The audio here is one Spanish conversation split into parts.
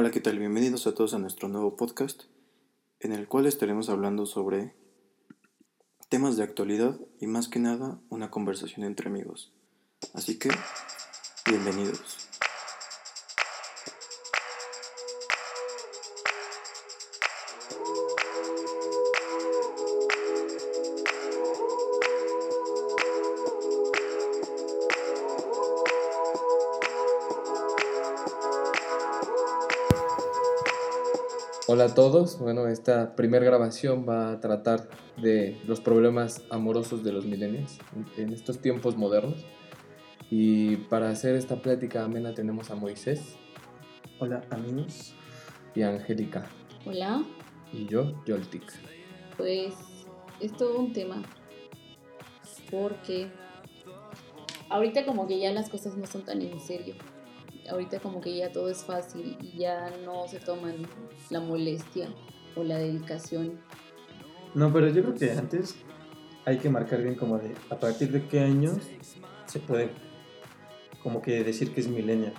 Hola, ¿qué tal? Bienvenidos a todos a nuestro nuevo podcast, en el cual estaremos hablando sobre temas de actualidad y más que nada una conversación entre amigos. Así que, bienvenidos. Hola a todos, bueno, esta primera grabación va a tratar de los problemas amorosos de los millennials en estos tiempos modernos. Y para hacer esta plática amena tenemos a Moisés. Hola amigos. Y a Angélica. Hola. Y yo, Yoltik. Pues es todo un tema. Porque ahorita como que ya las cosas no son tan en serio ahorita como que ya todo es fácil y ya no se toman la molestia o la dedicación. No, pero yo creo que antes hay que marcar bien como de a partir de qué años se puede como que decir que es millennial.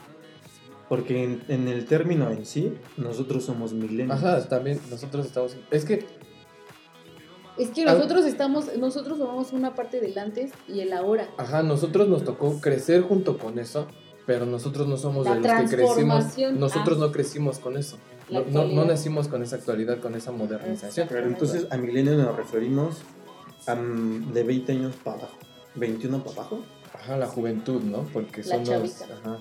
Porque en, el término en sí, nosotros somos millennials. Ajá, también nosotros estamos... Es que... Es que nosotros estamos, nosotros somos una parte del antes y el ahora. Ajá, nosotros nos tocó crecer junto con eso pero nosotros no somos de los que crecimos. Nosotros no crecimos con eso. No, no, nacimos con esa actualidad, con esa modernización. Pero entonces a milenio nos referimos de 20 años para abajo. 21 para abajo. Ajá, la juventud, ¿no? Porque la somos. Ajá.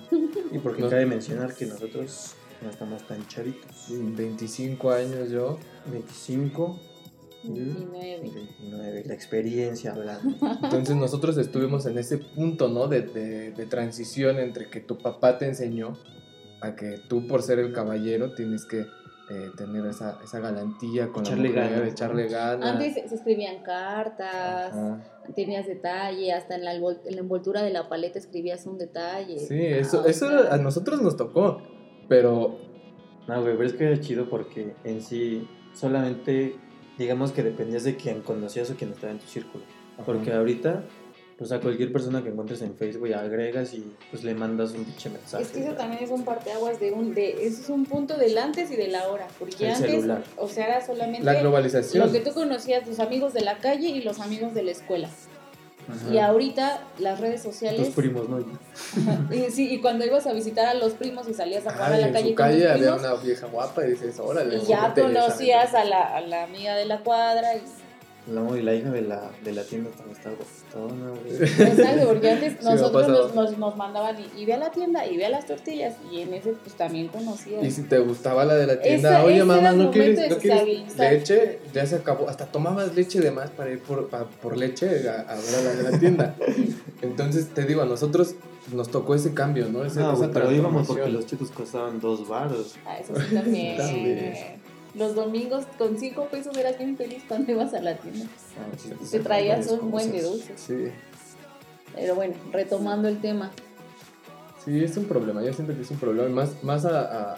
Y porque cabe mencionar que nosotros no estamos tan chavitos. 25 años yo. 25. 29. la experiencia hablando. Entonces nosotros estuvimos en ese punto, ¿no? De, de, transición entre que tu papá te enseñó a que tú por ser el caballero tienes que eh, tener esa, esa galantía con echarle la mujer, echarle ganas. Antes se escribían cartas, tenías detalle, hasta en la, en la, envoltura de la paleta escribías un detalle. Sí, eso, eso a nosotros nos tocó, pero... No, güey, pero es que era chido porque en sí solamente digamos que dependías de quién conocías o quién estaba en tu círculo. Porque ahorita, pues a cualquier persona que encuentres en Facebook agregas y pues le mandas un pinche mensaje. Es que eso también es un parteaguas de un, de, eso es un punto del antes y del ahora. Porque El antes, celular. o sea, era solamente la globalización. lo que tú conocías, tus amigos de la calle y los amigos de la escuela. Y ahorita las redes sociales. Tus primos, ¿no? y, sí, y cuando ibas a visitar a los primos y salías a jugar a la calle. En su calle había una vieja guapa y dices, órale. Y ya conocías a la, a la amiga de la cuadra y no, y la hija de la, de la tienda también está gustona, Exacto, porque antes nosotros nos, nos, nos, mandaban y, ve a la tienda y ve a las tortillas y en ese pues también conocías. Y si te gustaba la de la tienda, oye mamá, ¿no quieres, ¿no quieres leche? Ya se acabó, hasta tomabas leche de más para ir por, por leche a, a, ver a la de la tienda. Entonces te digo, a nosotros nos tocó ese cambio, ¿no? Ese, no, pero íbamos porque los chicos costaban dos baros. Ah, eso sí también. también los domingos con cinco pesos eras bien feliz cuando ibas a la tienda. Ah, Te traías un buen de dulces. Sí. Pero bueno, retomando el tema. Sí, es un problema. Yo siento que es un problema. Más, más a,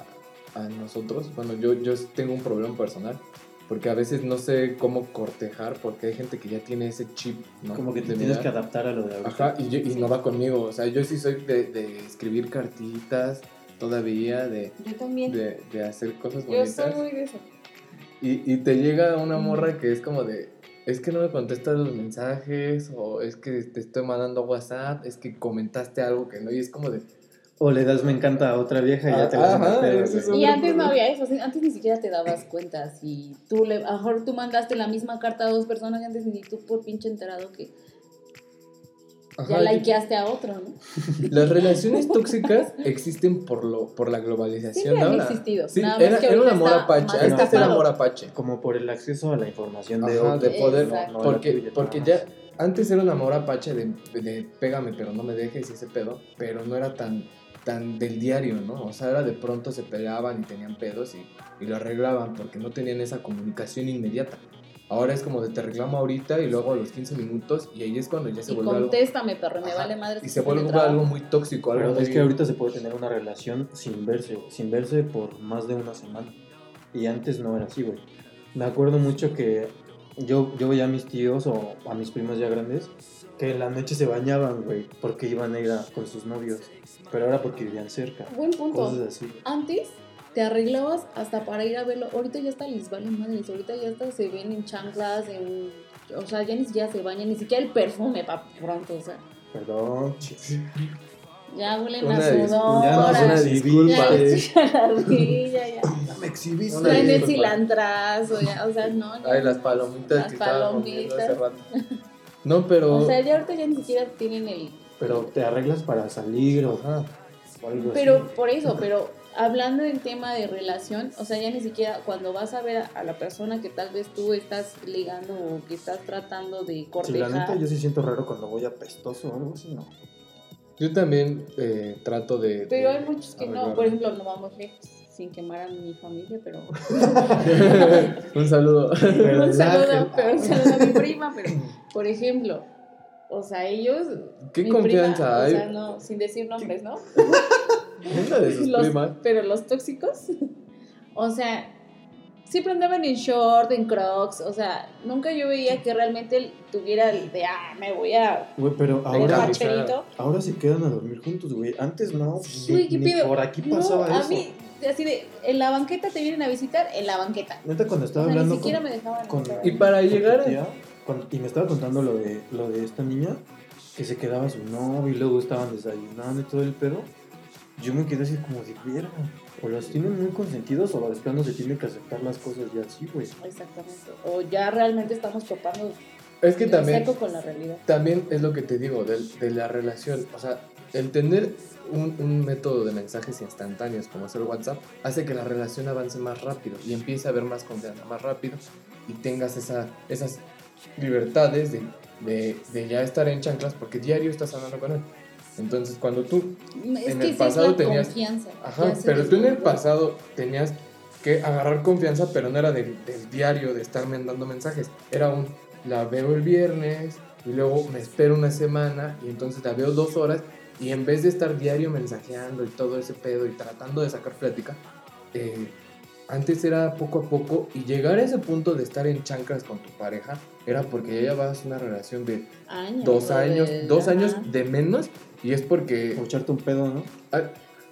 a, nosotros. Bueno, yo, yo tengo un problema personal. Porque a veces no sé cómo cortejar, porque hay gente que ya tiene ese chip, ¿no? Como que te tienes que adaptar a lo de ahora. Ajá, y, y no va conmigo. O sea, yo sí soy de, de escribir cartitas, todavía de, de, hacer cosas bonitas. Yo soy muy de eso. Y, y te llega una morra que es como de, es que no me contestas los mensajes, o es que te estoy mandando WhatsApp, es que comentaste algo que no, y es como de... O le das me encanta a otra vieja y ya te la mandaste. Y antes no había eso, antes ni siquiera te dabas cuenta. Si tú le, a lo mejor tú mandaste la misma carta a dos personas y antes ni tú por pinche enterado que ya likeaste a otro, ¿no? Las relaciones tóxicas existen por lo por la globalización sí, han existido. Sí, era, era un amor apache. Este es el amor apache. Como por el acceso a la información de de poder. porque porque ya antes era un amor apache de, de, pégame pero no me dejes y ese pedo, pero no era tan tan del diario, ¿no? O sea, era de pronto se peleaban y tenían pedos y, y lo arreglaban porque no tenían esa comunicación inmediata. Ahora es como de te reclamo ahorita y luego a los 15 minutos y ahí es cuando ya se y vuelve contéstame, perro, me vale madre. Y se vuelve algo muy tóxico. Algo es que ahorita se puede tener una relación sin verse, sin verse por más de una semana. Y antes no era así, güey. Me acuerdo mucho que yo, yo veía a mis tíos o a mis primos ya grandes que en la noche se bañaban, güey, porque iban a ir con sus novios. Pero ahora porque vivían cerca. Buen punto. Antes te arreglabas hasta para ir a verlo. Ahorita ya está les vale madres. Ahorita ya hasta se ven en chanclas, en. O sea, ya ni siquiera se bañan, ni siquiera el perfume para pronto, o sea. Perdón. Ya huelen Una a sudor. ya no, una disculpa. Ya ardilla, ya. Ya me exhibiste. Traen el cilantrazo, ya. O sea, no. ya. Ay, las palomitas Las que hace palomitas. rato. No, pero. O sea, ya ahorita ya ni siquiera tienen el. Pero te arreglas para salir o, Ajá. o algo Pero así. por eso, pero hablando del tema de relación, o sea, ya ni siquiera cuando vas a ver a, a la persona que tal vez tú estás ligando o que estás tratando de Sí, la cortejar. neta, yo sí siento raro cuando voy apestoso o algo así, no. Yo también eh, trato de. Pero de hay muchos que no, por ejemplo, no vamos lejos, sin quemar a mi familia, pero un saludo. Pero un saludo, pero un saludo a mi prima, pero por ejemplo, o sea, ellos ¿Qué mi confianza prima, hay? O sea, no, sin decir nombres, ¿no? De sus Los- primas. pero los tóxicos, o sea, siempre andaban en short, en crocs, o sea, nunca yo veía que realmente tuviera el de, ah, me voy a Güey, pero ahora, ahora se quedan a dormir juntos, güey. Antes no. ¿qué ni pido? por aquí No, pasaba a eso. mí, así de, en la banqueta te vienen a visitar, en la banqueta. Neta, cuando O estaba sea, ni hablando siquiera con, me dejaban con- entrar. Y para con llegar a- tía, con- y me estaba contando lo de, lo de esta niña, que se quedaba su novio y luego estaban desayunando y todo el pedo. Yo me quedé así como de verga. O los tienen muy consentidos o de plano se tiene que aceptar las cosas ya así, güey. Exactamente. O ya realmente estamos topando Es que también. seco con la realidad. También es lo que te digo, de, de la relación. O sea, el tener un, un método de mensajes instantáneos como es el WhatsApp hace que la relación avance más rápido y empiece a haber más confianza más rápido y tengas esa, esas libertades de, de, de ya estar en chanclas porque diario estás hablando con él. Entonces, cuando tú Es En que el pasado tenías- confianza. Ajá, pero tú en el pasado tenías que agarrar confianza, pero no era del, del diario de estarme mandando mensajes. Era un, la veo el viernes y luego me espero una semana y entonces la veo dos horas y en vez de estar diario mensajeando y todo ese pedo y tratando de sacar plática, eh, antes era poco a poco y llegar a ese punto de estar en chanclas con tu pareja era porque ya llevabas una relación de Años, dos años, de- dos años de menos y es porque... O echarte un pedo, ¿no?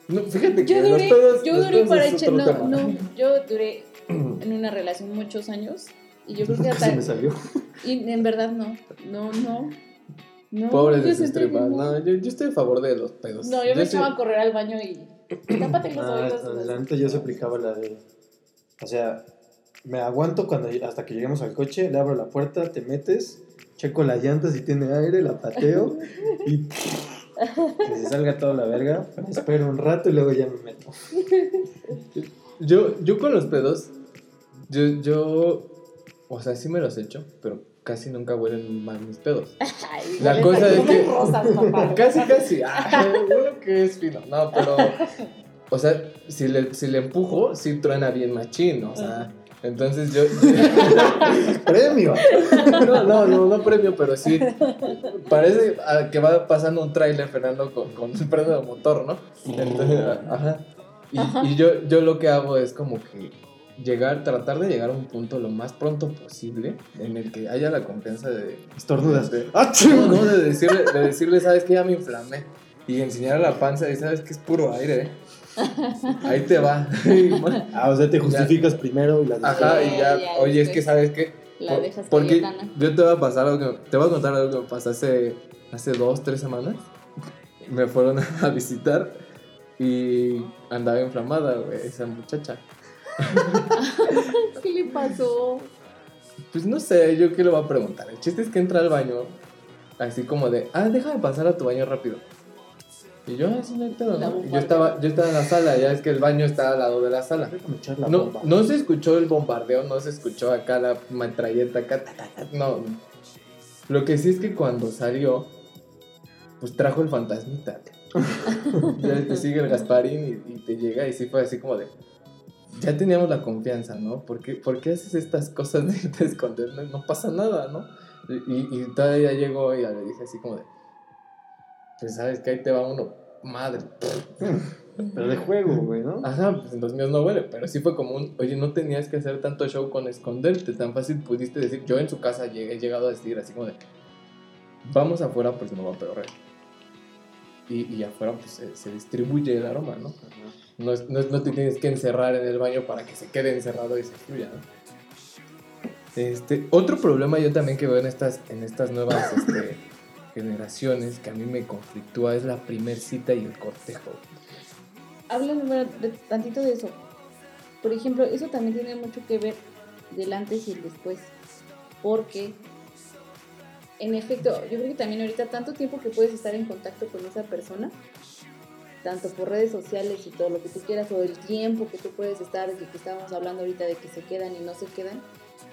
No, fíjate que Yo los duré, pedos- yo los duré pedos para echar, no, tema. no, yo duré en una relación muchos años y yo creo que se me hasta, salió. y en verdad no, no, no, no. Pobres de sus tripas. no. No, yo, yo estoy a favor de los pedos. No, yo me sé- echaba a correr al baño y tápate los Ah, oídos. la neta yo se aplicaba la de. O sea, me aguanto cuando hasta que lleguemos al coche, le abro la puerta, te metes, checo la llanta si tiene aire, la pateo y que se salga toda la verga. Me espero un rato y luego ya me meto. Yo, yo con los pedos, yo, yo, o sea, sí me los echo, pero casi nunca huelen mal mis pedos. Ay, La cosa es que- rosas, papá. Casi, casi. Ay, bueno que es fino. No, pero, o sea, si le, si le empujo, sí truena bien machín, o sea. Entonces yo, ¡Premio! No, no, no, no premio, pero sí. Parece que va pasando un tráiler Fernando con, con el freno de motor, ¿no? Entonces, ajá. Y, y yo, yo lo que hago es como que llegar, tratar de llegar a un punto lo más pronto posible en el que haya la confianza de. Estornudas. de- ¡Ah, no, no, de decirle, de decirle, sabes que ya me inflamé. Y enseñar la panza y sabes que es puro aire, ¿eh? Ahí te va. Ah, o sea, te justificas primero y la Ajá, y ya, Ya, oye, es que sabes que La por- dejas Porque Cayetana. yo te voy a pasar algo que, te voy a contar algo que me pasó hace, hace dos, tres semanas. Me fueron a visitar y andaba inflamada, güey, esa muchacha. ¿Qué le pasó? Pues no sé, yo qué le voy a preguntar. El chiste es que entra al baño, así como de, ah, déjame pasar a tu baño rápido. Y yo, así no hay pedo, La ¿no? Y bombardea. yo estaba, yo estaba en la sala, ya es que el baño está al lado de la sala. No, no se escuchó el bombardeo, no se escuchó acá la metralleta, acá, ta, ta, ta, no. Lo que sí es que cuando salió, pues trajo el fantasmita. ya te sigue el Gasparín y, y te llega y sí fue así como de... Ya teníamos la confianza, ¿no? ¿Por qué, por qué haces estas cosas de, de esconderme? No pasa nada, ¿no? Y, todavía llegó y le dije así como de... Pues sabes que ahí te va uno, madre. Pero de juego, güey, ¿no? Ajá, pues en los míos no huele, pero sí fue como un, oye, no tenías que hacer tanto show con esconderte, tan fácil pudiste decir, yo en su casa llegué, he llegado a decir así como de, vamos afuera pues no va a peor. Y, y afuera pues se, se distribuye el aroma, ¿no? No, es- no, es- no te tienes que encerrar en el baño para que se quede encerrado y se fluya, ¿no? Este, otro problema yo también que veo en estas, en estas nuevas este, generaciones que a mí me conflictúa es la primer cita y el cortejo. Háblame bueno, de- tantito de eso. Por ejemplo, eso también tiene mucho que ver del antes y el después. Porque, en efecto, yo creo que también ahorita tanto tiempo que puedes estar en contacto con esa persona, tanto por redes sociales y todo lo que tú quieras, o el tiempo que tú puedes estar, de que estábamos hablando ahorita de que se quedan y no se quedan.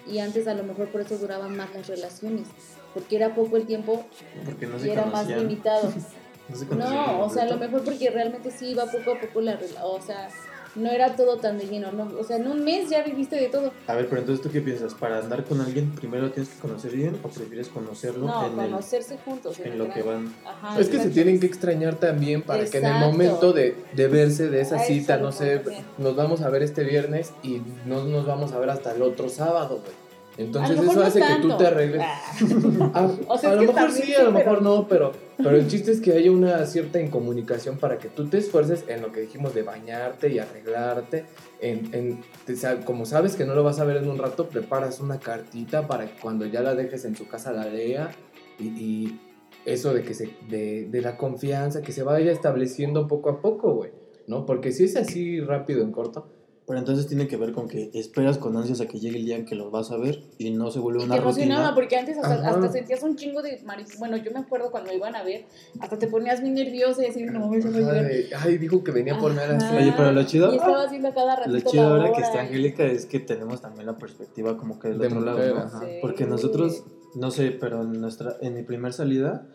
Y antes a lo mejor por eso duraban más las relaciones, porque era poco el tiempo Porque no y se era más limitado. No, se No, o sea, a lo mejor porque realmente sí iba poco a poco la rela- o sea, no era todo tan de lleno, no, o sea, en un mes ya viviste de todo. A ver, pero entonces, ¿tú qué piensas? ¿Para andar con alguien primero tienes que conocer bien o prefieres conocerlo No, en, conocerse juntos. en lo que van? Ajá, Es que se tienen que extrañar también para que en el momento de, de verse de esa cita, no sé, nos vamos a ver este viernes y no nos vamos a ver hasta el otro sábado, güey. Entonces A eso no hace que tú te arregles. Ah, Ah, O sea, a lo mejor sí, a lo mejor no, pero, pero el chiste es que haya una cierta incomunicación para que tú te esfuerces en lo que dijimos de bañarte y arreglarte. En, en- te como sabes que no lo vas a ver en un rato, preparas una cartita para que cuando ya la dejes en su casa la lea y, y eso de que se de, de la confianza que se vaya estableciendo poco a poco, güey. ¿No? Porque si es así rápido en corto, Pero entonces tiene que ver con que esperas con ansias a que llegue el día en que los vas a ver y no se vuelve Y una te emocionaba rutina. porque antes hasta, hasta sentías un chingo de mariposas. Bueno, yo me acuerdo cuando iban a ver, hasta te ponías muy nerviosa y decir, no, eso va a de, ay, dijo que venía por mí a las Ajá. Oye, pero lo chido- Y estaba haciendo cada ratito Lo chido ahora que está Angélica es que tenemos también la perspectiva como que del De otro mujer, lado, ¿no? ajá. Sí. Porque nosotros, no sé, pero en nuestra, en mi primer salida,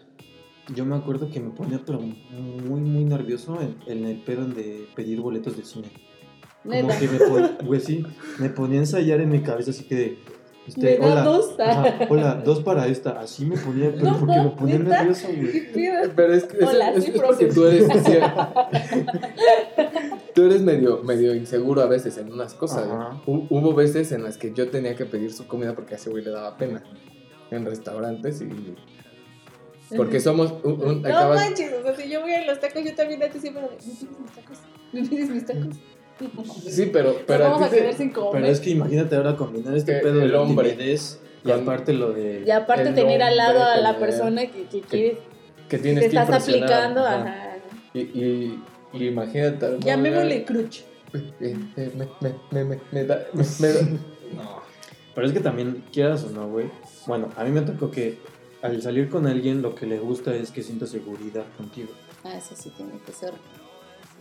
yo me acuerdo que me ponía pero muy, muy nervioso en, en el pedo de pedir boletos de cine. Como Neta. que me ponía, güey, sí, me ponía a ensayar en mi cabeza así que de, este, ¿Me da hola, dos? ajá, hola, dos para esta, así me ponía, pero No, porque me ponía ¿neta? nervioso, ¿Qué güey. Pero es, es, Hola, es- sí, es porque tú eres, tú eres medio, medio inseguro a veces en unas cosas. Hubo veces en las que yo tenía que pedir su comida porque a ese güey le daba pena en restaurantes y porque somos un, un- No acabas- manches, o sea, si yo voy a los tacos, yo también antes siempre, ¿me pides mis tacos? ¿Me pides mis tacos? Sí, pero pero vamos a te- quedar sin comer. Pero es que imagínate ahora combinar este Que pedo de el la hombre timidez y aparte lo de... Y aparte tener al lado a la persona que, que quieres, que que tienes te que estás aplicando, ajá. ajá. Y, y, y imagínate. Llamémosle cruch. Eh, eh, me, me, me, me, me da, me- me da- No. Pero es que también, quieras o no, güey. Bueno, a mí me tocó que al salir con alguien lo que le gusta es que sienta seguridad contigo. Ah, eso sí tiene que ser.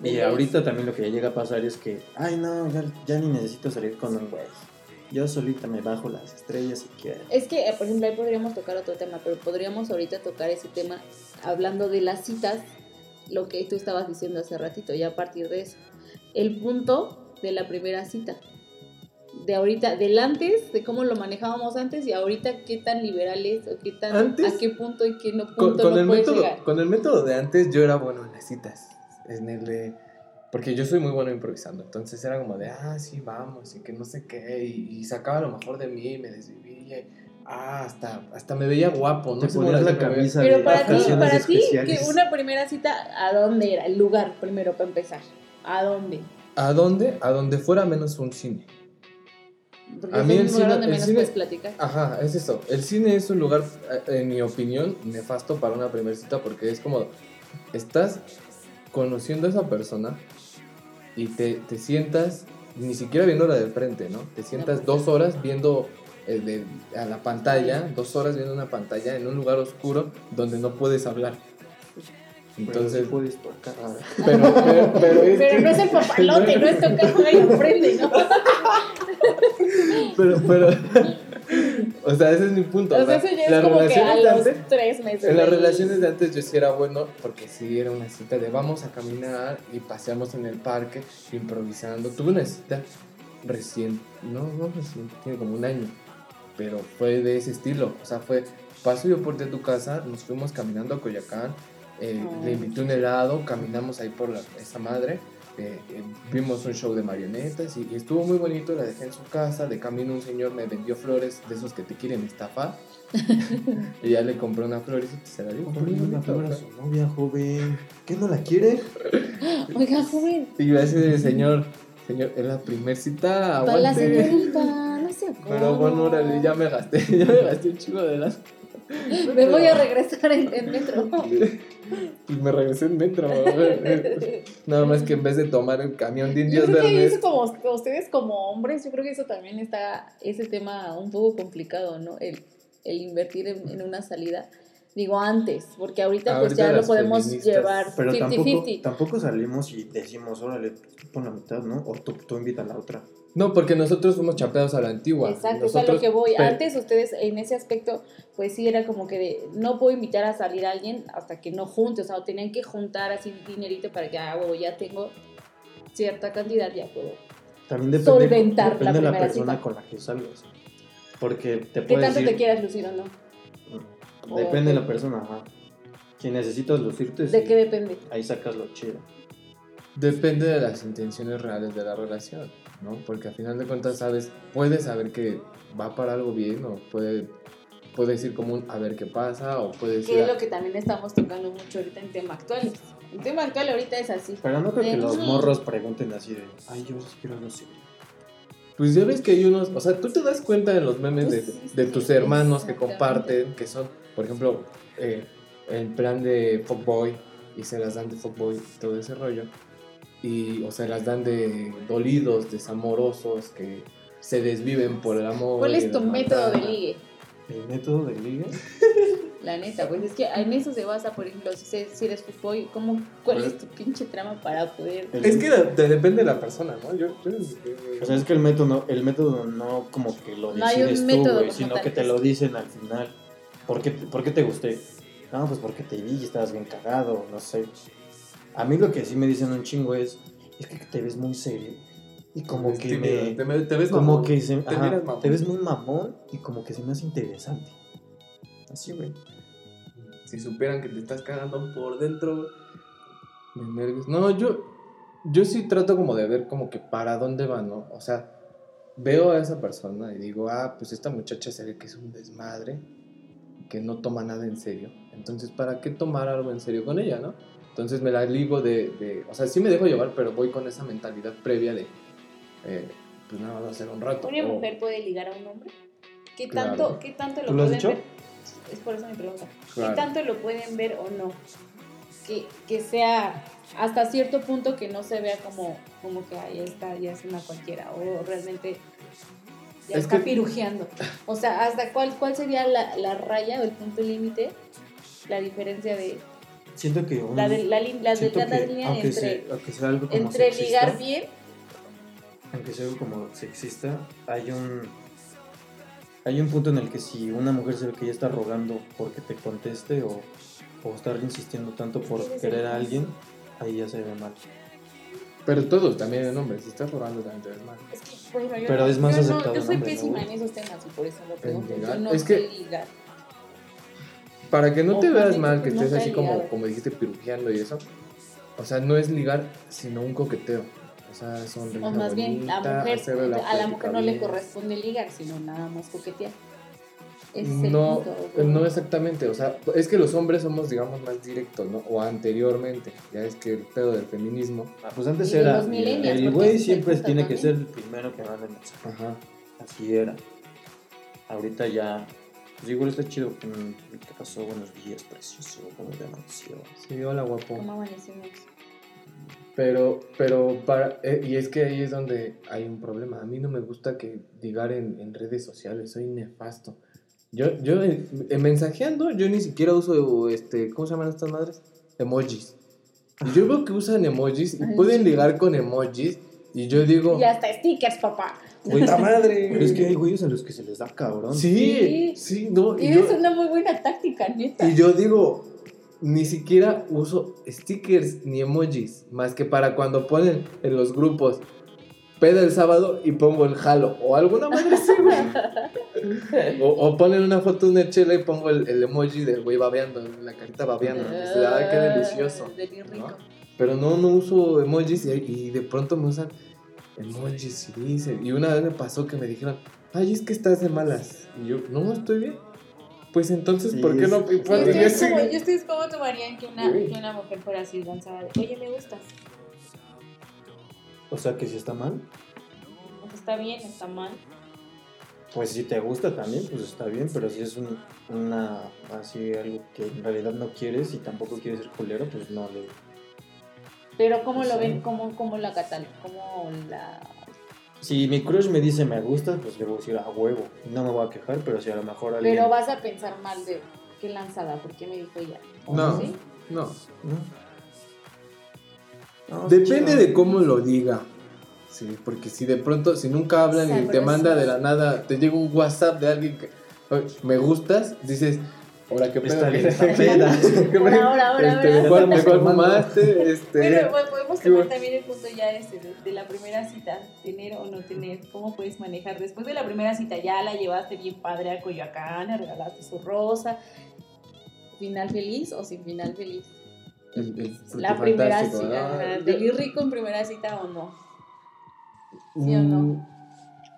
Y ahorita también lo que ya llega a pasar es que, ay no, ya, ya ni necesito salir con un güey. Yo solita me bajo las estrellas si quiero. Es que, eh, por ejemplo, ahí podríamos tocar otro tema, pero podríamos ahorita tocar ese tema hablando de las citas, lo que tú estabas diciendo hace ratito, ya a partir de eso. El punto de la primera cita. De ahorita, del antes, de cómo lo manejábamos antes y ahorita qué tan liberal es o qué tan, Antes, a qué punto y qué no con, punto con no el puedes método, llegar. con el método de antes yo era bueno en las citas. En el de. Porque yo soy muy bueno improvisando. Entonces era como de, ah, sí, vamos, y que no sé qué. Y, y sacaba lo mejor de mí, me desvivía. y, Ah, hasta, hasta me veía guapo, ¿no? Te ponías la camisa Pero de para ti, para ti, que una primera cita, ¿a dónde era? El lugar, primero, para empezar. ¿A dónde? ¿A dónde? A donde fuera menos un cine. Porque A es mí un el lugar cine- donde el menos cine- puedes platicar. Ajá, es eso. El cine es un lugar, eh, en mi opinión, nefasto para una primera cita porque es como, estás conociendo a esa persona y te, te sientas, ni siquiera viéndola de frente, ¿no? Te sientas dos horas viendo eh, de- a la pantalla, dos horas viendo una pantalla en un lugar oscuro donde no puedes hablar. Entonces, Pero puedes tocar. pero, pero, pero es Pero que- no es el papalote, no es tocar ahí aprende, ¿no? pero, pero, o sea, ese es mi punto. O sea, eso ya es como que a los antes- tres meses. En las relaciones de antes yo sí era bueno porque sí era una cita de vamos a caminar y paseamos en el parque improvisando. Tuve una cita recién, no, no recién, tiene como un año, pero fue de ese estilo. O sea, fue, paso yo por de tu casa, nos fuimos caminando a Coyacán, eh, Ah. le invité un helado, caminamos ahí por la, esa madre, eh, eh, vimos un show de marionetas y, y estuvo muy bonito, la dejé en su casa, de camino un señor me vendió flores de esos que te quieren estafar. y ya le compré una florecita y se la dio. Una flor a su novia, joven. ¿Qué no la quiere? Oiga, joven, Y yo así señor, señor, es la primer cita, para la señorita, no se Pero bueno, órale, ya me gasté, ya me gasté un chico de las. Me voy a regresar en, en metro. Me regresé en metro. Nada más que en vez de tomar el camión de Yo indios creo que eso como ustedes como hombres, yo creo que eso también está, ese tema un poco complicado, ¿no? El, el invertir en, en una salida. Digo antes, porque ahorita, pues ya lo podemos llevar Pero tampoco, 50-50. tampoco salimos y decimos, órale, pon la mitad, ¿no? O tú, tú invita a la otra. No, porque nosotros fuimos chapeados a la antigua. Exacto, es nosotros, a lo que voy. Antes ustedes en ese aspecto, pues sí era como que de, no puedo invitar a salir a alguien hasta que no junte, o sea, tenían que juntar así dinerito para que, ah, huevo, ya tengo cierta cantidad, ya puedo. También depende, Solventar depende la de la primera persona cita. con la que salgas. Porque te ¿Qué puede tanto decir... te quieras lucir o no? Depende de la persona, ajá. Si necesitas lucirte, ¿De sí, qué depende? ahí sacas lo chido. Depende de las intenciones reales de la relación, ¿no? Porque al final de cuentas sabes, puedes saber que va para algo bien o puede, puedes ir como un a ver qué pasa o puedes ir Que es a- lo que también estamos tocando mucho ahorita en tema actual. El tema actual ahorita es así. Pero no creo que los morros pregunten así de, ay, yo sí quiero serio. Pues ya ves que hay unos, o sea, tú te das cuenta en los memes de, Pues de sí, tus hermanos que comparten, que son, por ejemplo, eh, el plan de fuckboy y se las dan de fuckboy y todo ese rollo. Y, o se las dan de dolidos, desamorosos, que se desviven por el amor. ¿Cuál es tu método de ligue? El método de liga, La neta, pues es que en eso se basa, por ejemplo, si, si eres fuckboy, ¿cómo, ¿cuál es tu pinche trama para poder...? Es que de- de- depende de la persona, ¿no? Yo, yo- O sea, es que el método, no, el método no como que lo No hay un decides tú, güey, sino tal, que te lo dicen al final. ¿Por qué, por qué te gusté? No, pues porque te vi y estabas bien cagado, no sé. A mí lo que sí me dicen un chingo es, es que te ves muy serio. Y como que me... te, me- te ves Como mamón. que se, te ajá, miras mamón. te ves muy mamón y como que se me hace interesante. Así, güey. Si supieran que te estás cagando por dentro de nervios. No, yo, yo sí trato como de ver como que para dónde va, ¿no? O sea, veo a esa persona y digo, ah, pues esta muchacha se ve que es un desmadre, que no toma nada en serio. Entonces, ¿para qué tomar algo en serio con ella, no? Entonces me la ligo de, de- o sea, sí me dejo llevar, pero voy con esa mentalidad previa de, eh, pues nada, va a ser un rato. ¿Una o- mujer puede ligar a un hombre? ¿Qué Claro. tanto, ¿qué tanto lo ¿Tú lo has pueden ver? Es por eso mi pregunta. Claro. ¿Qué tanto lo pueden ver o no? Que, que sea hasta cierto punto que no se vea como, como que ahí está, ya es una cualquiera, o realmente ya Es está que- pirujeando. O sea, ¿hasta cuál, cuál sería la, la raya o el punto límite? La diferencia de Siento que un- la, de, la, la siento delgada que, línea entre, sea, sea algo como entre sexista, ligar bien aunque sea algo como sexista, hay un hay un punto en el que si una mujer se ve que ya está rogando porque te conteste o, o estar insistiendo tanto por querer a alguien, ahí ya se ve mal. Pero todos también en hombres, si estás robando también te ves mal. Es que, yo Pero no- es más yo no- aceptado Yo en soy pésima ¿no? en esos temas y por eso lo pregunto. Yo no Es sé que- ligar. Para que no te veas mal, que estés así como, ligado. como dijiste, pirujeando y eso. O sea, no es ligar, sino un coqueteo. O sea, sonrisa O más bien, la bonita, mujer, a la mujer no le corresponde ligar, sino nada más coquetear. Ese No, no exactamente, o sea, es que los hombres somos, digamos, más directos, ¿no? O anteriormente, ya es que el pedo del feminismo. Ah, pues antes era el güey siempre tiene que ser el primero que manda el mensaje. Ajá. Así era. Ahorita ya pues igual está chido. mm, ¿Qué pasó? Buenos días, precioso. ¿Cómo te amaneció? Sí, hola guapo. ¿Cómo amanecimos? Pero, pero, para, eh, y es que ahí es donde hay un problema. A mí no me gusta que digar en, en redes sociales, soy nefasto. Yo, yo en, en mensajeando, yo ni siquiera uso, este, ¿cómo se llaman estas madres? Emojis. Y yo veo que usan emojis y Ay, pueden sí. ligar con emojis y yo digo, Y hasta stickers, papá. ¡puta madre! Pero es que hay güeyes a los que se les da cabrón. Sí, sí, no. Y Y yo, es una muy buena táctica, neta. y yo digo, ni siquiera uso stickers ni emojis, más que para cuando ponen en los grupos peda el sábado y pongo el jalo o alguna madre así, güey. O, o ponen una foto de una chela y pongo el, el emoji del güey babeando, la carita babeando. Ay, qué delicioso. ¿no? Pero no, no uso emojis y, y de pronto me usan emojis y dicen. Y una vez me pasó que me dijeron, ay, es que estás de malas. Y yo, no, estoy bien. Pues entonces, ¿por qué no? Yo Pues, estoy, como, yo estoy como tomarían que una, Sí. que una mujer fuera así lanzada de, oye, me gustas. O sea que si está mal, sea, está bien, está mal. pues si te gusta también, pues está bien, pero si es un, una, así algo que en realidad no quieres y tampoco quieres ser culero, pues no le... Pero ¿cómo lo Sí. ven? ¿Cómo, cómo la catal? ¿Cómo la...? Si mi crush me dice me gusta, pues le voy a decir a huevo. No me voy a quejar, pero si a lo mejor alguien... Pero vas a pensar mal de, qué lanzada, ¿por qué me dijo ella? ¿O No. ¿Sí? No. No. Depende chido. de cómo lo diga. Sí, porque si de pronto, si nunca hablan y te Sabroso. manda de la nada, te llega un WhatsApp de alguien que "Oye, me gustas, dices, ahora qué pedo. Está bien, ¿Qué- está qué- peda. qué- Ahora, ahora, ahora, este. ¿cuál, cuál fumaste? Este, Pero bueno, podemos tomar bueno. también el punto ya este, de, de la primera cita, tener o no tener, cómo puedes manejar. Después de la primera cita ya la llevaste bien padre a Coyoacán, le regalaste su rosa. ¿Final feliz o sin final feliz? El- el La primera fantástico, cita, ¿no? ajá, ¿feliz rico en primera cita o no? ¿Sí o no? Mm,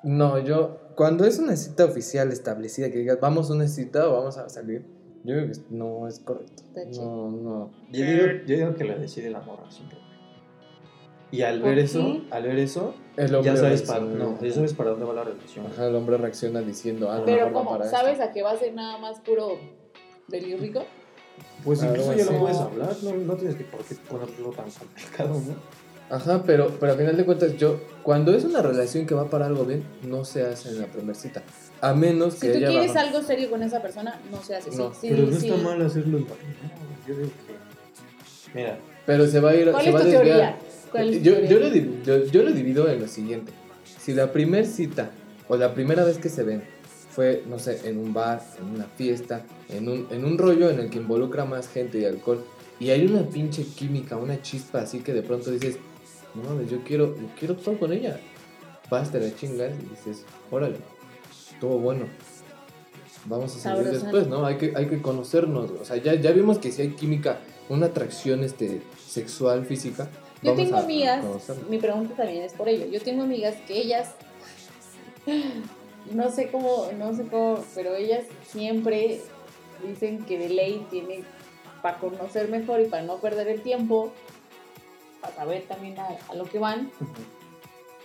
No, yo, cuando es una cita oficial establecida, que digas, vamos a una cita o vamos a salir, yo creo que no es correcto. No, no. Yo digo, yo digo que lo decide la morra siempre. Y al ¿Por ver eso, al ver eso, El hombre ya sabes para no, ya sabes para dónde va la relación. Ajá, el hombre reacciona diciendo, ah, no, Pero esto. ¿Sabes a qué va a ser nada más puro feliz rico? Pues Algo incluso ya lo puedes hablar, no, no tienes que por qué ponerlo tan complicado, ¿no? Ajá, pero, pero a final de cuentas, yo, cuando es una relación que va para algo bien, no se hace en la primera cita. A menos Si que tú ella quieres algo serio con esa persona, no se hace. Sí, No, sí, Pero no sí. está mal hacerlo en pareja. Yo digo que. Mira, Pero se va a ir. ¿Cuál se es va tu a desviar. Yo, yo, lo yo lo divido en lo siguiente. Si la primera cita o la primera vez que se ven fue, no sé, en un bar, en una fiesta, en un, en un rollo en el que involucra más gente y alcohol, y hay una pinche química, una chispa así que de pronto dices, no mames, yo quiero, yo quiero todo con ella. Vas, te la chingas y dices, órale, estuvo bueno. Vamos a salir Sabrosón. después, ¿no? Hay que, hay que conocernos. O sea, ya, ya vimos que si hay química, una atracción este, sexual, física. Yo tengo a- amigas, mi pregunta también es por ello. Yo tengo amigas que ellas, no sé cómo, no sé cómo, pero ellas siempre dicen que de ley tiene, para conocer mejor y para no perder el tiempo, para saber también a, a lo que van,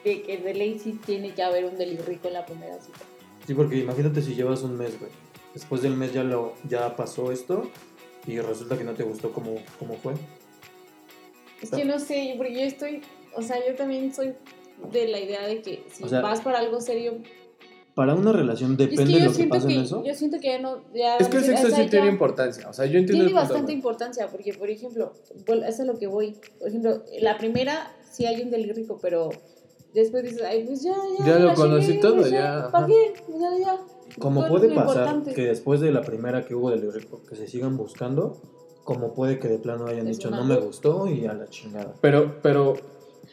de que de ley sí tiene que haber un deli rico en la primera cita. sí, porque imagínate si llevas un mes, güey. Después del mes ya lo ya pasó esto y resulta que no te gustó cómo, cómo fue. Es que no sé, porque yo estoy, o sea, yo también soy de la idea de que si O sea, vas para algo serio, Para una relación es depende que de yo lo que pasa que, en eso. yo siento que ya no, ya, Es que el o sexo sea, sí ya tiene importancia. O sea, yo entiendo tiene el punto, bastante importancia, porque por ejemplo, bueno, eso es lo que voy, por ejemplo, la primera sí hay un deli rico, pero después dices, ay, pues ya, ya, Ya lo conocí chingué, todo, ya, ¿Para qué? Ya, ya. Como ¿Cuál puede es pasar importante? que después de la primera que hubo del rico que se sigan buscando, como puede que de plano hayan Es dicho no me gustó y a la chingada. Pero, pero,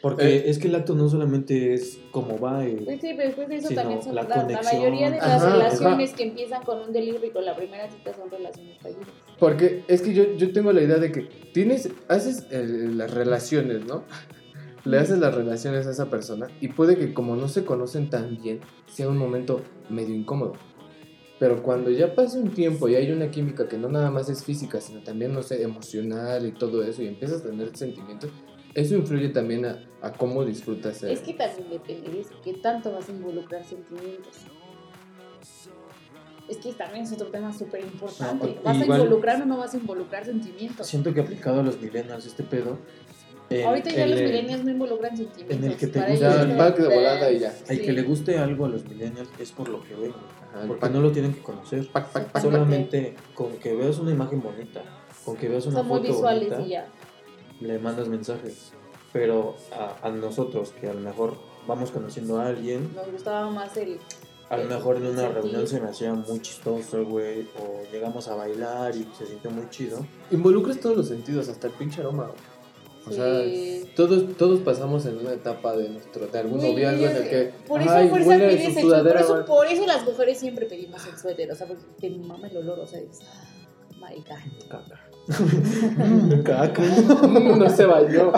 Porque Eh. es que el acto no solamente es como va y Pues sí, pero después de eso también son la la, mayoría de las Ajá, relaciones que empiezan con un deli rico, la primera cita son relaciones fallidas. porque es que yo, yo tengo la idea de que tienes, haces el- las relaciones, ¿no? Le haces las relaciones a esa persona y puede que como no se conocen tan bien, sea un momento medio incómodo. Pero cuando ya pasa un tiempo y hay una química que no nada más es física, sino también, no sé, emocional y todo eso, y empiezas a tener sentimientos, eso influye también a, a cómo disfrutas. el- Es que también depende de eso, qué tanto vas a involucrar sentimientos. Es que también es otro tema súper importante. No, ¿Vas igual- a involucrar o no vas a involucrar sentimientos? siento que aplicado a los millennials este pedo. Ahorita ya el- los millennials no involucran sentimientos. en el que te gusta el pack de volada y ya. Al sí. que le guste algo a los millennials es por lo que ven. Ajá, el porque no lo tienen que conocer. pack, pack, pack, Solamente con que veas una imagen bonita, con que veas una Son muy foto visuales bonita, y ya. Le mandas mensajes. Pero a, a nosotros, que a lo mejor vamos conociendo a alguien, Nos gustaba más el. a lo mejor en una Sentir. reunión se me hacía muy chistoso, güey, o llegamos a bailar y se sintió muy chido. Involucras todos los sentidos, hasta el pinche aroma. güey. O sí. sea, todos, todos pasamos en una etapa de nuestro, de algún noviazgo en el que. Por eso, ay, por eso huele pides su el- por sudadera, eso, por eso las mujeres siempre pedimos el suéter, o sea, porque te mama el olor, o sea, es, ah, my God. Caca. Caca. Mm, no se bañó.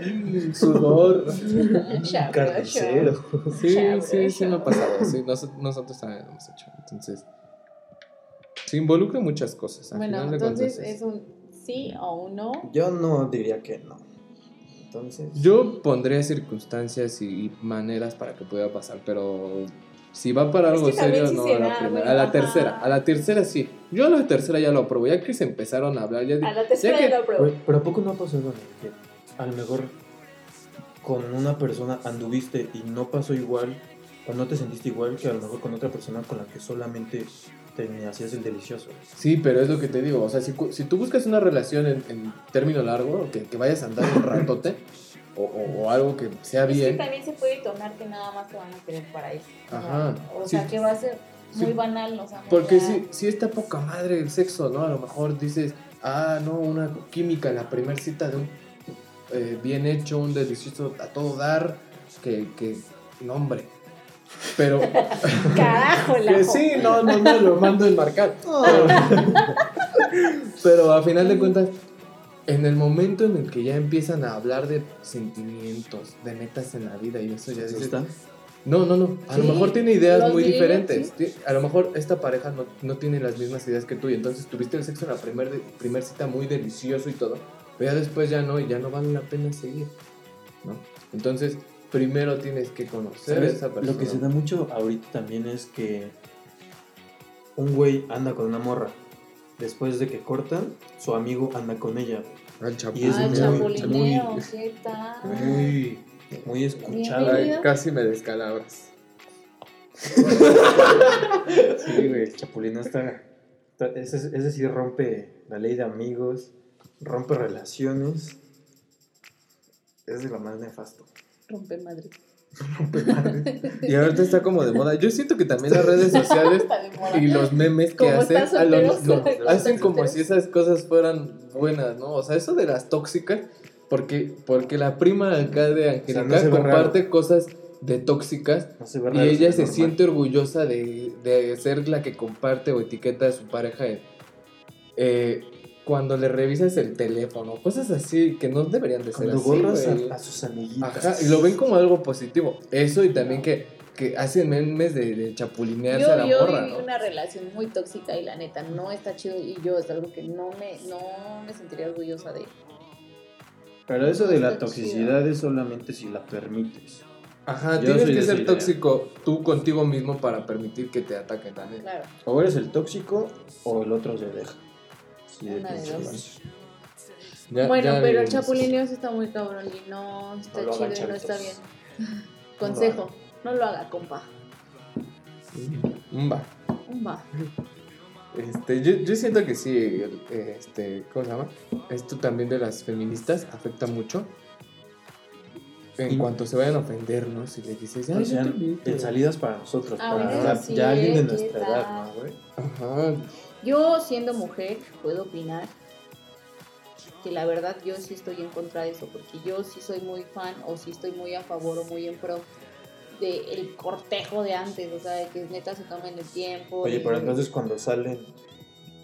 Mm, Sudor. Carnicero. Sí, sí, sí me ha pasado. Sí, nos- nosotros también lo hemos hecho. Entonces, se involucra muchas cosas. Al Bueno, entonces es un sí o un no. Yo no diría que no. Entonces. Yo pondría circunstancias y maneras para que pueda pasar, pero si va para Es algo que también serio, no a la primera. A la ajá. tercera, a la tercera sí. Yo a la tercera ya lo apruebo. Ya que se empezaron a hablar, ya, A la ya tercera que- ya lo pruebo. Güey, pero ¿a poco no ha pasado en el que a lo mejor con una persona anduviste y no pasó igual o no te sentiste igual que a lo mejor con otra persona con la que solamente te hacías el delicioso? Sí, pero es lo que te digo. O sea, si, si tú buscas una relación en, en término largo, que, que vayas a andar un ratote, o, o- o algo que sea Es que bien. también se puede tornar que nada más te van a querer para eso. Ajá. O Sí. sea, que va a ser muy Sí. banal, o sea, Porque ya- si, si está poca madre el sexo, ¿no? A lo mejor dices, ah, no, una química en la primera cita de un eh, bien hecho, un delicioso a todo dar, que, que no, hombre. Pero, Carajo, la que sí, no, no, no, lo mando enmarcar. Pero, pero a final de cuentas, en el momento en el que ya empiezan a hablar de sentimientos, de metas en la vida y eso ya ¿Eso dices, está? no, no, no. A Sí, lo mejor tiene ideas muy diferentes. A lo mejor esta pareja no, no tiene las mismas ideas que tú y entonces tuviste el sexo en la primer, de- primer cita muy delicioso y todo, pero ya después ya no y ya no vale la pena seguir, ¿no? Entonces, primero tienes que conocer a esa persona. Lo que se da mucho ahorita también es que un güey anda con una morra. Después de que cortan, su amigo anda con ella. Al Y es Ah, muy- muy- ¿qué tal? Muy, muy escuchado. Bienvenido. Ay, casi me descalabras. Sí, güey, el chapulín está. está- ese, ese sí rompe la ley de amigos, rompe relaciones. Es de lo más nefasto. Rompe madre. Y ahorita está como de moda. Yo siento que también las redes sociales y los memes que hacen a hacen como si esas cosas fueran buenas, ¿no? O sea, eso de las tóxicas, porque, porque la prima acá de Angélica comparte cosas de tóxicas No y ella se normal. siente orgullosa de, de ser la que comparte o etiqueta a su pareja eh, cuando le revisas el teléfono, cosas así que no deberían de ser Cuando así. borras a, a sus amiguitas. Ajá, y lo ven como algo positivo. Eso y también que, que hacen memes de, de chapulinearse a Yo, la yo morra, viví ¿no? una relación muy tóxica y la neta no está chido y yo es algo que no me, no me sentiría orgullosa de. Pero eso de la toxicidad es solamente si la permites. Ajá, Yo tienes que ser idea. tóxico tú contigo mismo para permitir que te ataquen también. Claro. O eres el tóxico o el otro se deja. De Una de dos. Ya- bueno, ya pero el chapulineo sí está muy cabrón y no está No lo hagan, chido y no está bien. Consejo, no lo haga, compa. Mm, Va. Va. Este, yo, yo siento que sí, el- este, ¿cómo se llama? Esto también de las feministas afecta mucho. En cuanto se vayan a ofender, ¿no? Si le dices, O "Ay, sea, yo te invito". en salidas para nosotros, Ah, para bueno, ya- eso sí, ya alguien de ¿qué nuestra edad? ¿no, güey? Ajá. Yo, siendo mujer, puedo opinar que la verdad yo sí estoy en contra de eso, porque yo sí soy muy fan o sí estoy muy a favor o muy en pro del cortejo de antes, o sea, de que neta se tomen el tiempo. Oye, de- pero entonces cuando salen,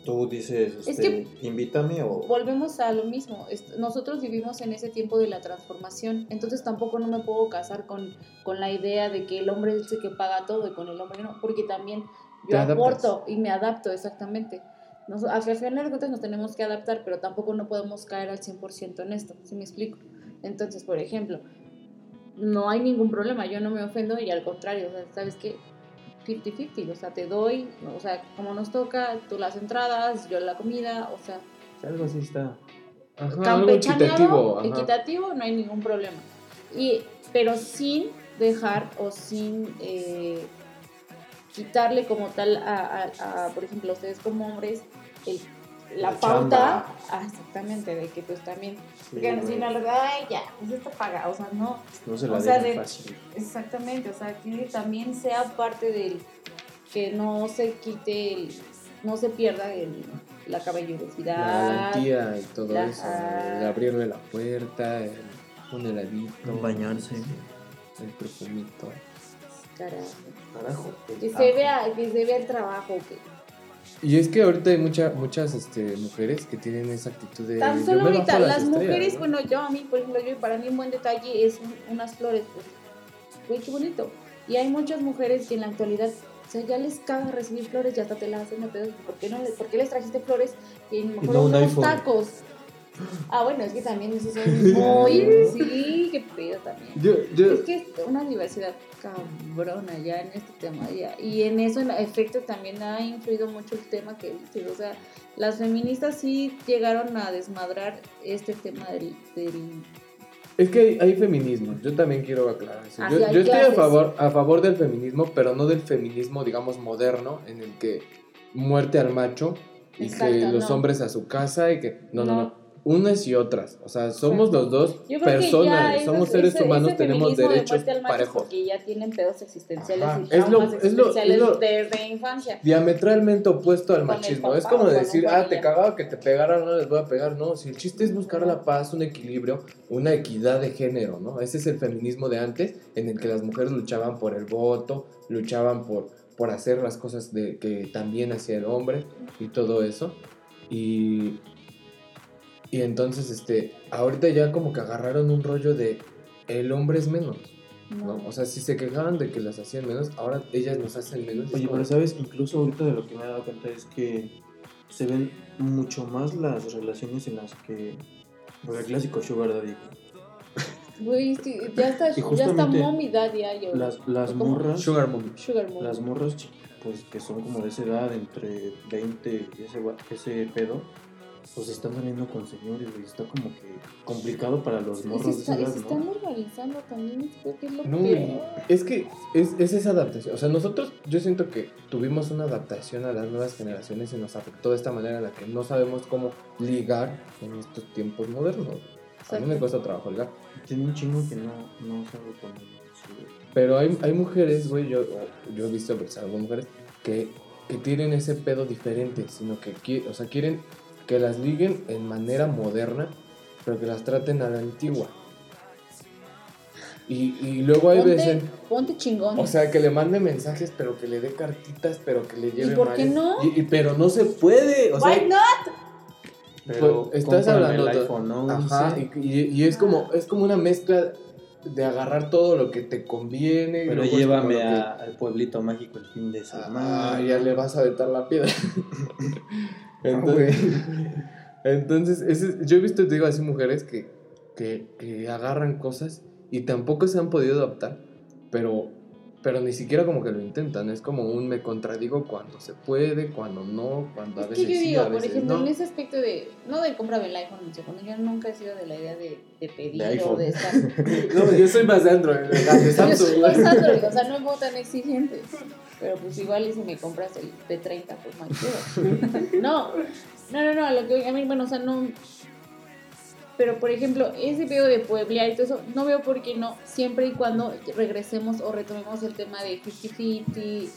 tú dices, Es este, invítame o... Volvemos a lo mismo, nosotros vivimos en ese tiempo de la transformación, entonces tampoco no me puedo casar con, con la idea de que el hombre es el que paga todo y con el hombre no, porque también yo aporto y me adapto exactamente. Nos, al final de cuentas nos tenemos que adaptar, pero tampoco no podemos caer al 100% en esto, ¿sí me explico? Entonces, por ejemplo, no hay ningún problema, yo no me ofendo y al contrario, o sea, ¿sabes qué? 50-50, o sea, te doy, o sea, como nos toca, tú las entradas, yo la comida, o sea, Algo así está. Ajá, campechaneado, equitativo. ajá. equitativo, no hay ningún problema. Y, pero sin dejar o sin eh, quitarle como tal a, a- a, por ejemplo, ustedes como hombres, el- la La pauta, ah, exactamente, de que pues también, Sí, porque si no, ay, ya, pues esto paga, o sea, no, No se la o sea, de- fácil. exactamente, o sea, que también sea parte del, que no se quite, el- no se pierda el, la La caballerosidad. valentía y todo la- eso. El abrirle la puerta, el, un heladito. Bañarse. El perfumito. Carajo. Carajo. Que se vea, que se vea el trabajo, que Y es que ahorita hay mucha, muchas este, mujeres que tienen esa actitud de. Tan solo ahorita, las mujeres, ¿no? bueno, yo a mí, por ejemplo, yo para mí un buen detalle es un- unas flores, pues, güey, qué bonito. Y hay muchas mujeres que en la actualidad, o sea, ya les caga recibir flores y hasta te las hacen de pedo. ¿Por qué, no, ¿Por qué les trajiste flores y mejor no un unos iPhone. tacos? Ah, bueno, es que también eso es muy... sí, qué pedo también. Yo, yo, Es que es una diversidad cabrona ya en este tema ya. Y en eso, en efecto, también ha influido mucho el tema que dices. O sea, las feministas sí llegaron a desmadrar este tema del... del- Es que hay, hay feminismo, yo también quiero aclarar eso. Ah, Yo, estoy a favor, a favor del feminismo, pero no del feminismo, digamos, moderno, en el que muerte al macho y que los no. hombres a su casa y que... No, no, No. no. Unas y otras. O sea, somos Exacto. los dos personas, somos seres ese- humanos, ese tenemos de derechos es parejos. Porque ya tienen pedos existenciales Ajá. y Es lo- traumas es lo- existenciales es lo- desde infancia. Diametralmente opuesto al machismo. papá es como decir, ah, te cagaba que te pegaran, no les voy a pegar. No, si el chiste es buscar la paz, un equilibrio, una equidad de género, ¿no? Ese es el feminismo de antes, en el que las mujeres luchaban por el voto, luchaban por, por hacer las cosas de, que también hacía el hombre y todo eso. Y, y entonces, este, ahorita ya como que agarraron un rollo de el hombre es menos. ¿no? O sea, si se quejaban de que las hacían menos, ahora ellas nos hacen menos. Oye, pero sabes, incluso ahorita de lo que me he dado cuenta es que se ven mucho más las relaciones en las que. Porque el clásico Sugar Daddy. Güey, sí, ya está, Y ya está mommy daddy diario. Las, las morras. Sugar mommy. Sugar mommy. Las morras, pues que son como de esa edad, entre 20 y ese, ese pedo, pues están saliendo con señores, güey. Está como que complicado para los se, morros de está, y edad, se están ¿no? normalizando también, creo que es lo No, peor. es que es, es esa adaptación. O sea, nosotros, yo siento que tuvimos una adaptación a las nuevas generaciones y nos afectó de esta manera en la que no sabemos cómo ligar en estos tiempos modernos. A mí me cuesta trabajo ligar. Tiene un chingo que no, no sabe sí, Pero hay, hay mujeres, güey, yo, yo he visto pues, algunas mujeres que, que tienen ese pedo diferente, sino que o sea, quieren que las liguen en manera moderna, pero que las traten a la antigua. Y, y luego hay veces... Ponte, ponte chingón. O sea, que le mande mensajes, pero que le dé cartitas, pero que le lleve por qué no? Y, y- pero no se puede. O sea, Why not? Pero pues, estás hablando. el iPhone Ajá, 11. y, y- y es como es como una mezcla de agarrar todo lo que te conviene. y Pero llévame que- al pueblito mágico el fin de semana. Ah, ya le vas a vetar la piedra. Ah, Entonces, entonces ese- yo he visto, te digo, así mujeres que, que, que agarran cosas y tampoco se han podido adaptar, pero, pero ni siquiera como que lo intentan. Es como un me contradigo cuando se puede, cuando no, cuando a Es veces que yo sí, digo, a por veces ejemplo, no. en ese aspecto de, no del cómprame el iPhone, yo nunca he sido de la idea de, de pedir De o de estar. No, yo soy más de Android, de de Yo Samsung. soy más Android, o sea, no es como tan exigente. Pero pues igual y si me compras el de 30, pues más quiero. No, no, no, no, a lo que a mí, bueno, o sea, no. Pero por ejemplo, ese pedo de pueblear y todo eso, no veo por qué no, siempre y cuando regresemos o retomemos el tema de 50-50,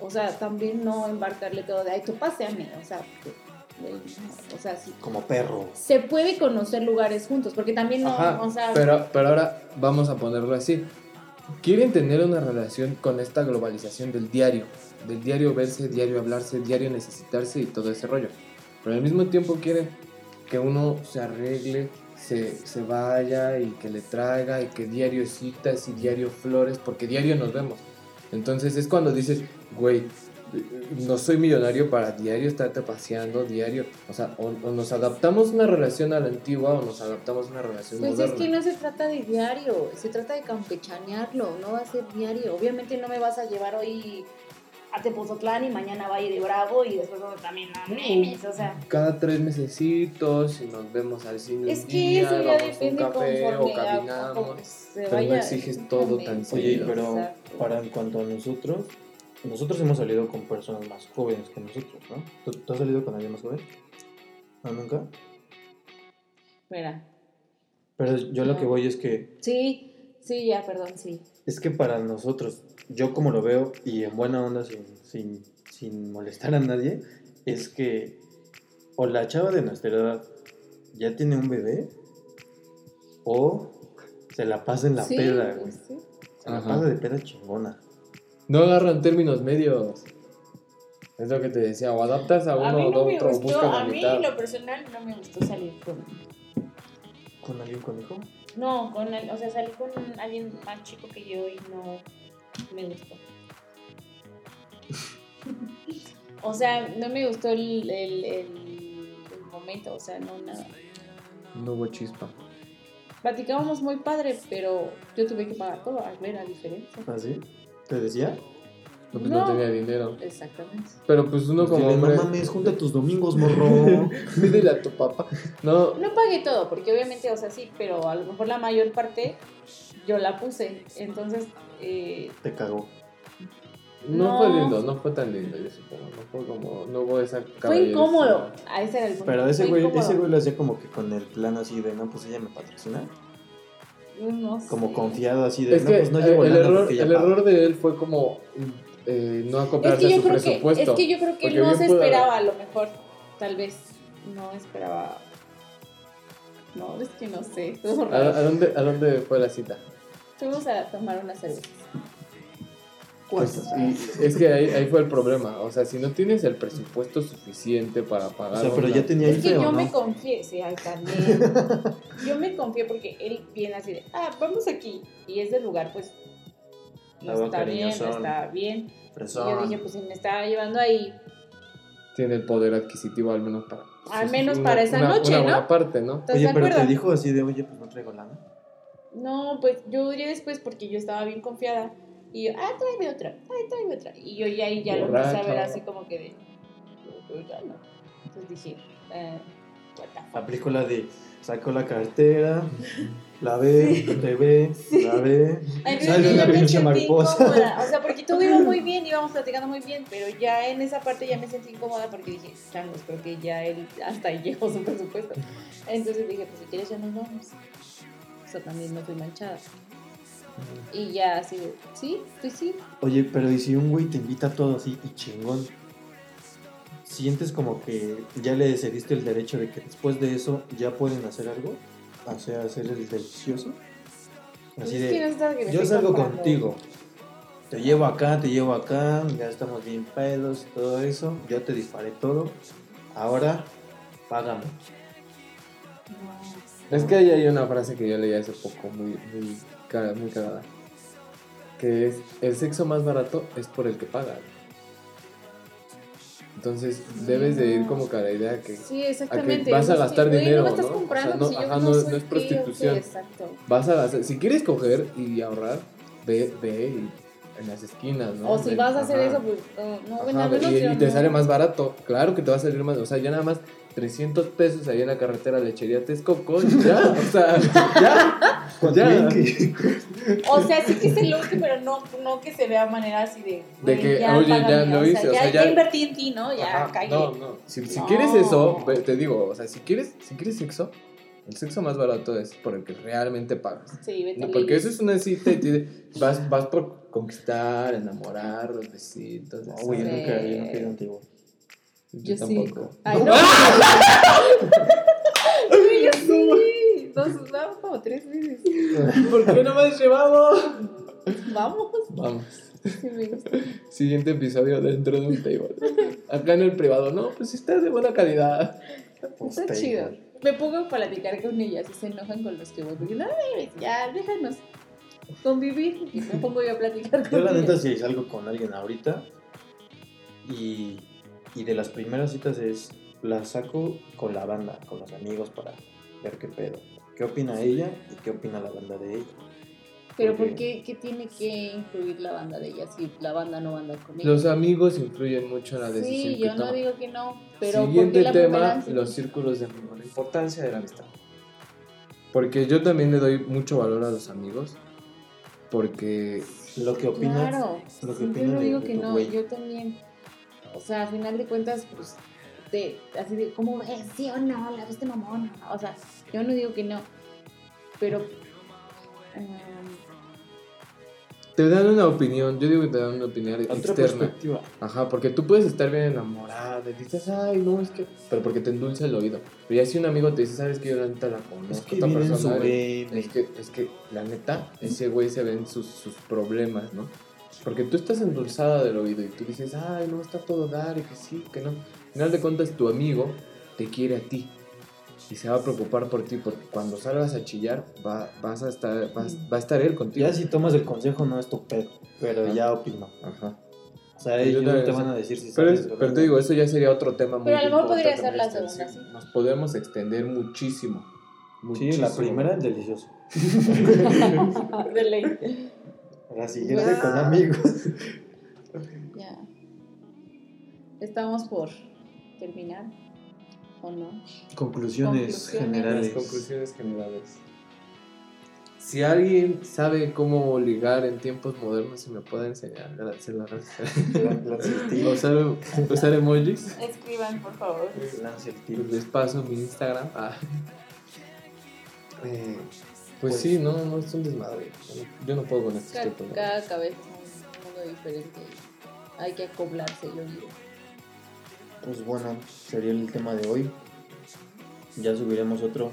o sea, también no embarcarle todo de, ay, tú paseame, o sea, o sea, sí. Como perro. Se puede conocer lugares juntos, porque también no, Ajá, o sea, pero, pero ahora vamos a ponerlo así. Quieren tener una relación con esta globalización del diario, del diario verse, diario hablarse, diario necesitarse y todo ese rollo. Pero al mismo tiempo quieren que uno se arregle, se, se vaya y que le traiga y que diario citas y diario flores, porque diario nos vemos. Entonces es cuando dices, güey, no soy millonario para diario estarte paseando, diario. O sea, o, o nos adaptamos una relación a la antigua o nos adaptamos una relación Pues moderna. es que no se trata de diario, se trata de campechanearlo, no va a ser diario. Obviamente no me vas a llevar hoy a Tepozotlán y mañana va a ir de Bravo y después vamos también a Memes, o sea. Cada tres mesecitos y nos vemos al cine. Es que día, eso ya vamos a un depende café conforme o caminamos. se pero no exiges todo tan Exactamente. Oye, seguido. pero Exacto. para en cuanto a nosotros, nosotros hemos salido con personas más jóvenes que nosotros, ¿no? ¿Tú, tú has salido con alguien más joven? ¿No, nunca? Espera. Pero yo lo que voy es que, Sí, sí, ya, perdón, sí. es que para nosotros, yo como lo veo, y en buena onda, sin, sin, sin molestar a nadie, es que o la chava de nuestra edad ya tiene un bebé, o se la pasa en la sí, peda, güey. sí. Se la Ajá. pasa de peda chingona. No agarran términos medios. Es lo que te decía, o adaptas a uno A mí o no me otro, gustó, buscas la a mí mitad. lo personal no me gustó salir con... ¿Con alguien con hijo? No, con el- o sea, salí con alguien más chico que yo y no me gustó. o sea, no me gustó el, el, el- el momento, o sea, no nada. No hubo chispa. Platicábamos muy padre, pero yo tuve que pagar todo, a ver la diferencia. ¿Ah, sí? ¿Te decía? No, pues no No. tenía dinero. Exactamente. Pero pues uno como Dile, hombre, no mames, junta tus domingos, morro. pídele a tu papá. No, No pagué todo, porque obviamente, o sea, sí, pero a lo mejor la mayor parte yo la puse. Entonces, eh, Te cagó. no, No. fue lindo, no fue tan lindo, yo supongo. No fue como, no hubo esa fue incómodo. A ese era el punto. Pero ese güey, ese güey lo hacía como que con el plan así de, no, pues ella me patrocina. No Como sé. confiado así de, Es no, que pues no llevo el, error, el paga". error de él fue como eh, no Es acoplarse que a yo su creo que, presupuesto. es que yo creo que no se esperaba a lo mejor, tal vez. No esperaba. No, es que no sé. estuvo ¿A, raro. a dónde, ¿A dónde fue la cita? Fuimos a tomar una cerveza. Pues, y es que ahí, ahí fue el problema. O sea, si no tienes el presupuesto suficiente para pagar. O sea, pero una- ya tenía Es que yo o me no. confié, sí, ay, también. yo me confié porque él viene así de, ah, vamos aquí. Y ese lugar, pues, no Estaba está bien, no está bien. Y Fresón. yo dije, pues si me está llevando ahí, Tiene el poder adquisitivo al menos para. Al menos una- para esa una- noche, una ¿no? buena parte, ¿no? ¿estás Oye, pero te dijo así de, oye, pues no traigo lana. No, pues yo diré después porque yo estaba bien confiada. Y yo, ah, tráeme otra, ay, tráeme otra. Y yo ya ahí ya lo empecé a ver así como que de, yo, yo ya no. Entonces dije, eh, what the fuck. Aplicó la de, sacó la cartera, la ve, te ve, la ve. Ay, Sale yo una me pinche sentí mariposa. incómoda. O sea, porque todo iba muy bien, íbamos platicando muy bien, pero ya en esa parte ya me sentí incómoda porque dije, changos, creo que ya él hasta ahí llegó su presupuesto. Entonces dije, pues si quieres ya nos vamos. Sea, también no fui manchada. Y ya así de, sí, pues sí. Oye, pero ¿y si un güey te invita a todo así y chingón? ¿Sientes como que ya le cediste el derecho de que después de eso ya pueden hacer algo? O sea, hacer el delicioso. Así Es que no de, yo salgo contigo. Te llevo acá, te llevo acá, ya estamos bien pedos, todo eso. Yo te disparé todo. Ahora, págame. Es que ahí hay una frase que yo leí hace poco, muy, muy, cara- muy cagada. Que es: el sexo más barato es por el que paga. Entonces, debes de ir como que a la idea que Sí, exactamente. vas a gastar dinero, No ¿no? O sea, no- si ajá, no, no- es prostitución. qué, vas a gastar. Si quieres coger y ahorrar, ve, ve y- en las esquinas, ¿no? O si Ve- vas a hacer ajá. eso, pues no, no, Ajá, y, y te sale más barato. Claro que te va a salir más. O sea, ya nada más 300 pesos ahí en la carretera lechería Texcoco. y Ya, o sea, ya. ya. O sea, sí que se lo use, pero no, no que se vea manera así de. De que, ya oye, ya lo o hice, o sea, ya ya- invertí en ti, ¿no? Ya cagué. No, no. Si, si No. quieres eso, te digo, o sea, si quieres, si quieres sexo, el sexo más barato es por el que realmente pagas. Sí, vete No, porque eso es una cita y te- vas, vas por conquistar, enamorar, los besitos. No, güey, yo nunca, yo nunca he ido contigo. Yo sí. tampoco. Ay, no. Yo sí. Dos, vamos como tres veces. ¿Por qué no me has llevado? Vamos. Vamos. Sí, me gusta. Siguiente episodio dentro de un table. Acá en el privado, no, pues está de buena calidad. Está chido. Me pongo a platicar con ellas y se enojan con los que voy. Porque no, ya, déjanos convivir. Y me pongo yo a platicar con Yo la neta si salgo con alguien ahorita y, y de las primeras citas es la saco con la banda, con los amigos para ver qué pedo. ¿Qué opina ella y qué opina la banda de ella? Pero porque- ¿por qué, qué tiene que incluir la banda de ellas si la banda no va a andar con ellas? Los amigos influyen mucho en la decisión Sí, que yo no toman. digo que no. Pero ¿por Siguiente qué la tema, los círculos de amigos. La importancia de la amistad. Porque yo también le doy mucho valor a los amigos. Porque Lo que opina, Claro, lo que yo no digo de que no, güey. yo también. O sea, a final de cuentas, pues, de, así de, ¿cómo ves? ¿Sí o no? ¿La viste mamón? O sea, yo no digo que no, pero... em, te dan una opinión. Yo digo que te dan una opinión otra externa. perspectiva. Ajá, porque tú puedes estar bien enamorada y dices, ay, no, es que. Pero porque te endulza el oído. Pero ya si un amigo te dice, sabes que yo la neta la conozco. Es que persona. Es que, es que, la neta, ese güey se ven sus, sus problemas, ¿no? Porque tú estás endulzada del oído y tú dices, ay, no, está todo dar y que sí, que no. Al final de cuentas, tu amigo te quiere a ti y se va a preocupar por ti porque cuando salgas a chillar va, vas a estar, vas- va a estar él contigo. Ya si tomas el consejo no es tu pedo, pero Ajá. ya opino. Ajá. O sea, ellos no te van a decir si Pero, es- droga. pero te digo, eso ya sería otro tema muy Pero a lo mejor podría ser la segunda, sí. Nos podemos extender muchísimo. Sí, muchísimo. la primera, delicioso. De ley. La siguiente con amigos. Ya. Estamos por terminar. ¿O no? Conclusiones, Conclusiones. generales. Conclusiones generales. Si alguien sabe cómo ligar en tiempos modernos, se me puede enseñar. El tip. usar, usar emojis. Escriban, por favor. Les paso mi Instagram. Ah. Eh, pues, sí, no, no es un desmadre. Yo no puedo con esto. Cada, cada cabeza es un mundo diferente. y Hay que acoplarse, yo digo. Pues bueno, sería el tema de hoy. Ya subiremos otro.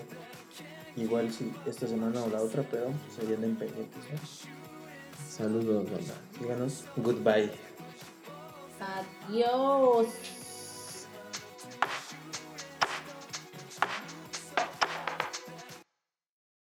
Igual si esta semana o la otra, pero serían en pendientes. ¿no? Saludos, banda. Síganos. Goodbye. Adiós.